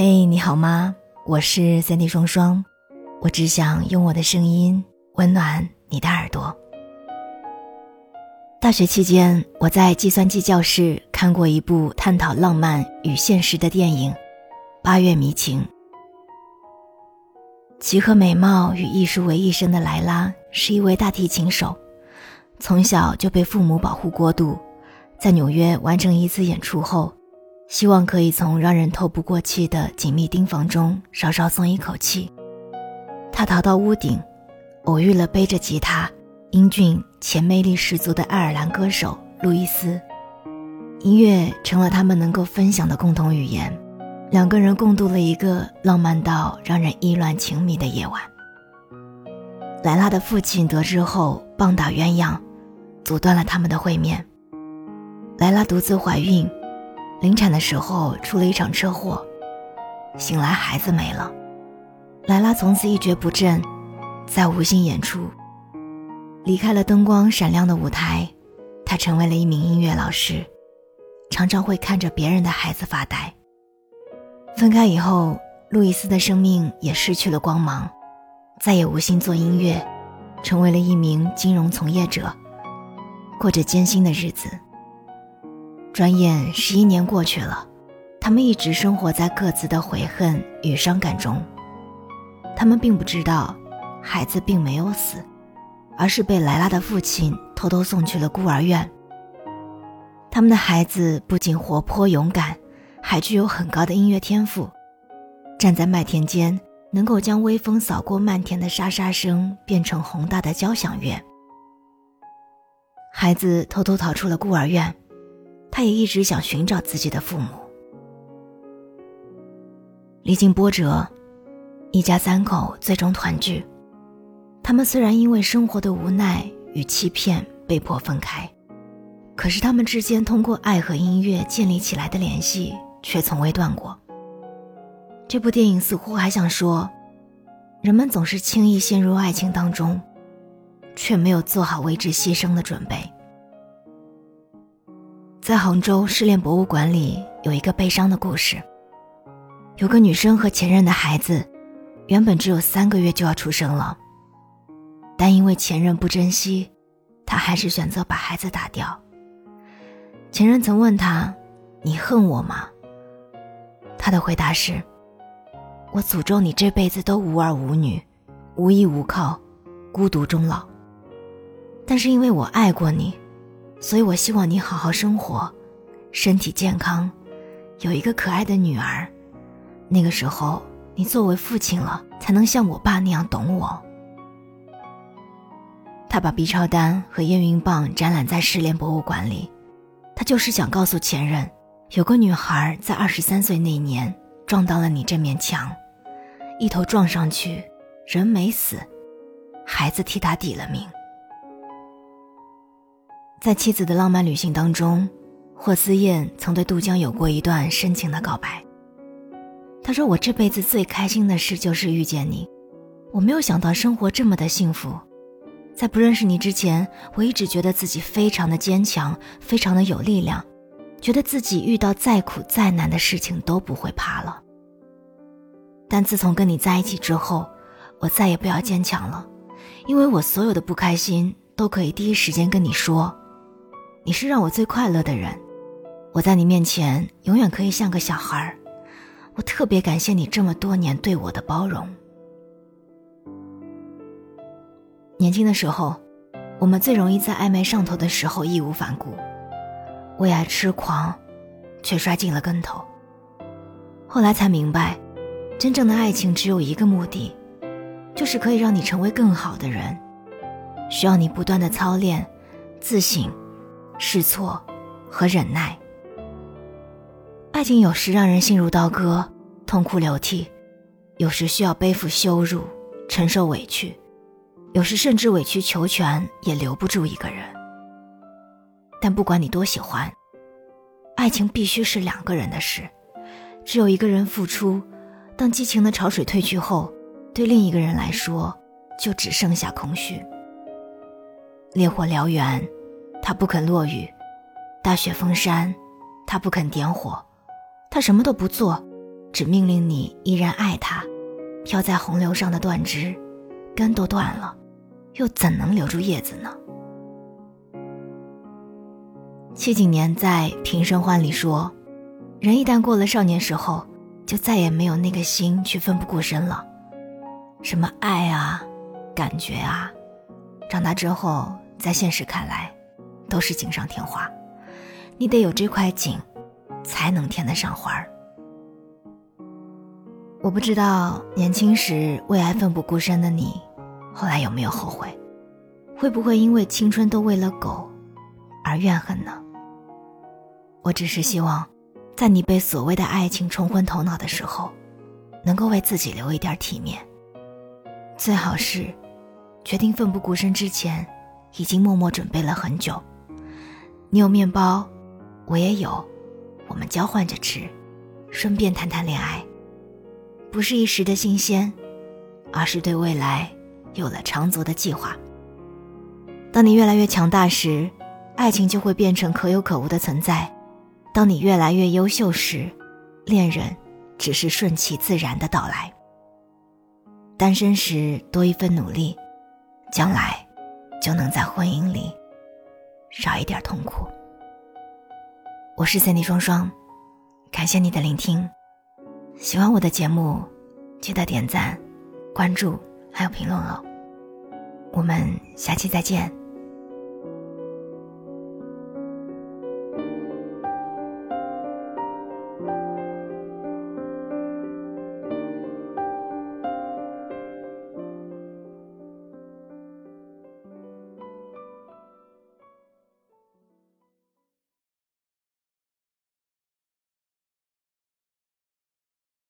嘿，你好吗？我是三 D 双双，我只想用我的声音温暖你的耳朵。大学期间，我在计算机教室看过一部探讨浪漫与现实的电影《八月迷情》。集合美貌与艺术为一身的莱拉是一位大提琴手，从小就被父母保护过度，在纽约完成一次演出后，希望可以从让人透不过气的紧密钉房中稍稍松一口气。他逃到屋顶，偶遇了背着吉他、英俊且魅力十足的爱尔兰歌手路易斯，音乐成了他们能够分享的共同语言。两个人共度了一个浪漫到让人意乱情迷的夜晚。莱拉的父亲得知后棒打鸳鸯，阻断了他们的会面。莱拉独自怀孕，临产的时候出了一场车祸，醒来孩子没了。莱拉从此一蹶不振，再无心演出，离开了灯光闪亮的舞台，她成为了一名音乐老师，常常会看着别人的孩子发呆。分开以后，路易斯的生命也失去了光芒，再也无心做音乐，成为了一名金融从业者，过着艰辛的日子。转眼十一年过去了，他们一直生活在各自的悔恨与伤感中。他们并不知道，孩子并没有死，而是被莱拉的父亲偷偷送去了孤儿院。他们的孩子不仅活泼勇敢。还具有很高的音乐天赋，站在麦田间，能够将微风扫过麦田的沙沙声变成宏大的交响乐。孩子偷偷逃出了孤儿院，他也一直想寻找自己的父母。历经波折，一家三口最终团聚。他们虽然因为生活的无奈与欺骗被迫分开，可是他们之间通过爱和音乐建立起来的联系。却从未断过。这部电影似乎还想说，人们总是轻易陷入爱情当中，却没有做好为之牺牲的准备。在杭州失恋博物馆里有一个悲伤的故事。有个女生和前任的孩子，原本只有三个月就要出生了，但因为前任不珍惜，她还是选择把孩子打掉。前任曾问她：“你恨我吗？”他的回答是：“我诅咒你这辈子都无儿无女，无依无靠，孤独终老。但是因为我爱过你，所以我希望你好好生活，身体健康，有一个可爱的女儿。那个时候，你作为父亲了，才能像我爸那样懂我。”他把 B 超单和验孕棒展览在失联博物馆里，他就是想告诉前任。有个女孩在二十三岁那年撞到了你这面墙，一头撞上去，人没死，孩子替他抵了命。在妻子的浪漫旅行当中，霍思燕曾对杜江有过一段深情的告白。他说：“我这辈子最开心的事就是遇见你，我没有想到生活这么的幸福。在不认识你之前，我一直觉得自己非常的坚强，非常的有力量。”觉得自己遇到再苦再难的事情都不会怕了。但自从跟你在一起之后，我再也不要坚强了，因为我所有的不开心都可以第一时间跟你说。你是让我最快乐的人，我在你面前永远可以像个小孩儿。我特别感谢你这么多年对我的包容。年轻的时候，我们最容易在暧昧上头的时候义无反顾。为爱痴狂，却摔进了跟头。后来才明白，真正的爱情只有一个目的，就是可以让你成为更好的人，需要你不断的操练、自省、试错和忍耐。爱情有时让人心如刀割，痛哭流涕；有时需要背负羞辱、承受委屈；有时甚至委曲求全也留不住一个人。但不管你多喜欢，爱情必须是两个人的事。只有一个人付出，当激情的潮水退去后，对另一个人来说，就只剩下空虚。烈火燎原，他不肯落雨；大雪封山，他不肯点火。他什么都不做，只命令你依然爱他，飘在洪流上的断枝，根都断了，又怎能留住叶子呢？戚景年在《平生欢》里说：“人一旦过了少年时候，就再也没有那个心去奋不顾身了。什么爱啊，感觉啊，长大之后，在现实看来，都是锦上添花。你得有这块锦，才能添得上花儿。”我不知道年轻时为爱奋不顾身的你，后来有没有后悔？会不会因为青春都喂了狗，而怨恨呢？我只是希望，在你被所谓的爱情冲昏头脑的时候，能够为自己留一点体面。最好是，决定奋不顾身之前，已经默默准备了很久。你有面包，我也有，我们交换着吃，顺便谈谈恋爱。不是一时的新鲜，而是对未来有了长足的计划。当你越来越强大时，爱情就会变成可有可无的存在；当你越来越优秀时，恋人只是顺其自然的到来。单身时多一份努力，将来就能在婚姻里少一点痛苦。我是三 D 双双，感谢你的聆听。喜欢我的节目，记得点赞、关注还有评论哦。我们下期再见。